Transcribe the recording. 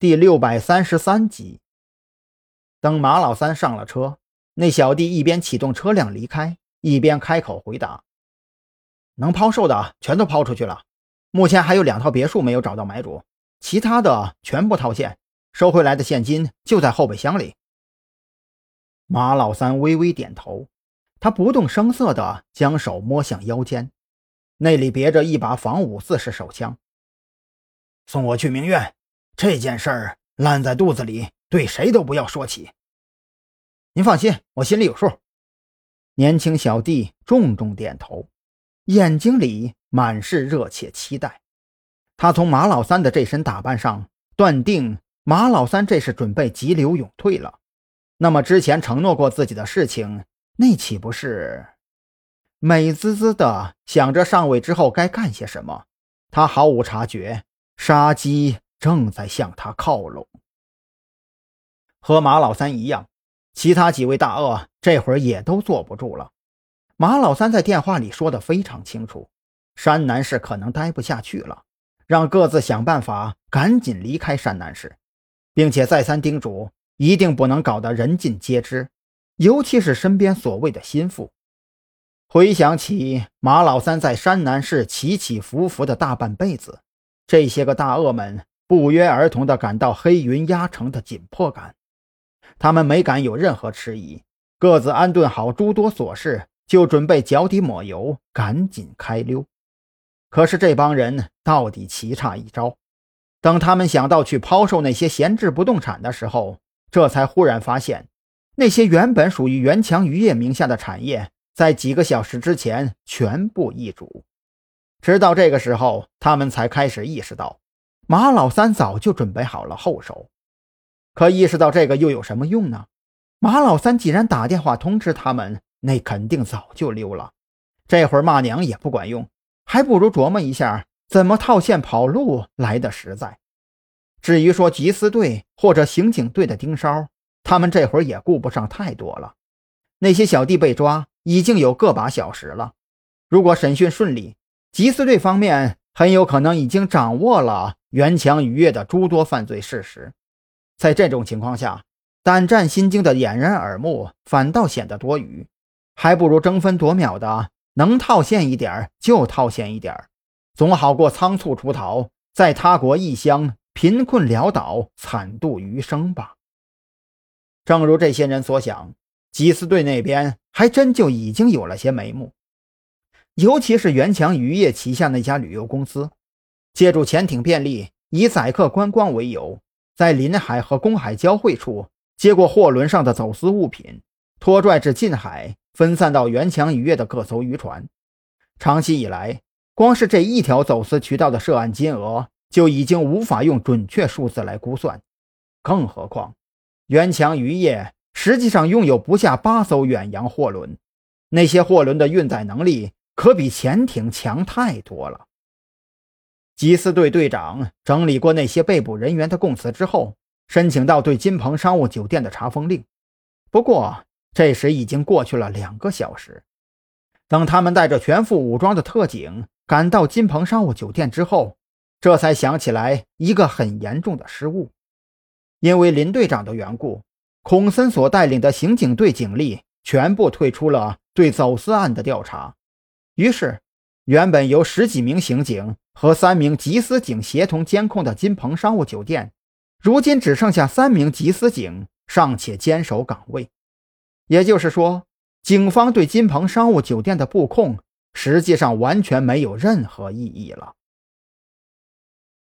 第六百三十三集。等马老三上了车，那小弟一边启动车辆离开，一边开口回答：“能抛售的全都抛出去了，目前还有两套别墅没有找到买主，其他的全部套现，收回来的现金就在后备箱里。”马老三微微点头，他不动声色地将手摸向腰间，那里别着一把仿五四式手枪。送我去明院。这件事儿烂在肚子里，对谁都不要说起。您放心，我心里有数。年轻小弟重重点头，眼睛里满是热切期待。他从马老三的这身打扮上断定，马老三这是准备急流勇退了。那么之前承诺过自己的事情，那岂不是？美滋滋的想着上位之后该干些什么，他毫无察觉，杀机。正在向他靠拢。和马老三一样，其他几位大鳄这会儿也都坐不住了。马老三在电话里说的非常清楚，山南市可能待不下去了，让各自想办法赶紧离开山南市，并且再三叮嘱，一定不能搞得人尽皆知，尤其是身边所谓的心腹。回想起马老三在山南市起起伏伏的大半辈子，这些个大鳄们。不约而同地感到黑云压城的紧迫感，他们没敢有任何迟疑，各自安顿好诸多琐事，就准备脚底抹油，赶紧开溜。可是这帮人到底棋差一招，等他们想到去抛售那些闲置不动产的时候，这才忽然发现，那些原本属于袁强渔业名下的产业，在几个小时之前全部易主。直到这个时候，他们才开始意识到。马老三早就准备好了后手，可意识到这个又有什么用呢？马老三既然打电话通知他们，那肯定早就溜了。这会儿骂娘也不管用，还不如琢磨一下怎么套现跑路来的实在。至于说缉私队或者刑警队的盯梢，他们这会儿也顾不上太多了。那些小弟被抓已经有个把小时了，如果审讯顺利，缉私队方面很有可能已经掌握了。袁强逾越的诸多犯罪事实，在这种情况下，胆战心惊的掩人耳目反倒显得多余，还不如争分夺秒的能套现一点就套现一点，总好过仓促出逃，在他国异乡贫困潦倒惨度余生吧。正如这些人所想，缉私队那边还真就已经有了些眉目，尤其是袁强渔业旗下那家旅游公司。借助潜艇便利，以载客观光为由，在临海和公海交汇处接过货轮上的走私物品，拖拽至近海，分散到元强渔业的各艘渔船。长期以来，光是这一条走私渠道的涉案金额就已经无法用准确数字来估算，更何况元强渔业实际上拥有不下八艘远洋货轮，那些货轮的运载能力可比潜艇强太多了。缉私队队长整理过那些被捕人员的供词之后，申请到对金鹏商务酒店的查封令。不过，这时已经过去了两个小时。等他们带着全副武装的特警赶到金鹏商务酒店之后，这才想起来一个很严重的失误。因为林队长的缘故，孔森所带领的刑警队警力全部退出了对走私案的调查，于是。原本由十几名刑警和三名缉私警协同监控的金鹏商务酒店，如今只剩下三名缉私警尚且坚守岗位。也就是说，警方对金鹏商务酒店的布控实际上完全没有任何意义了。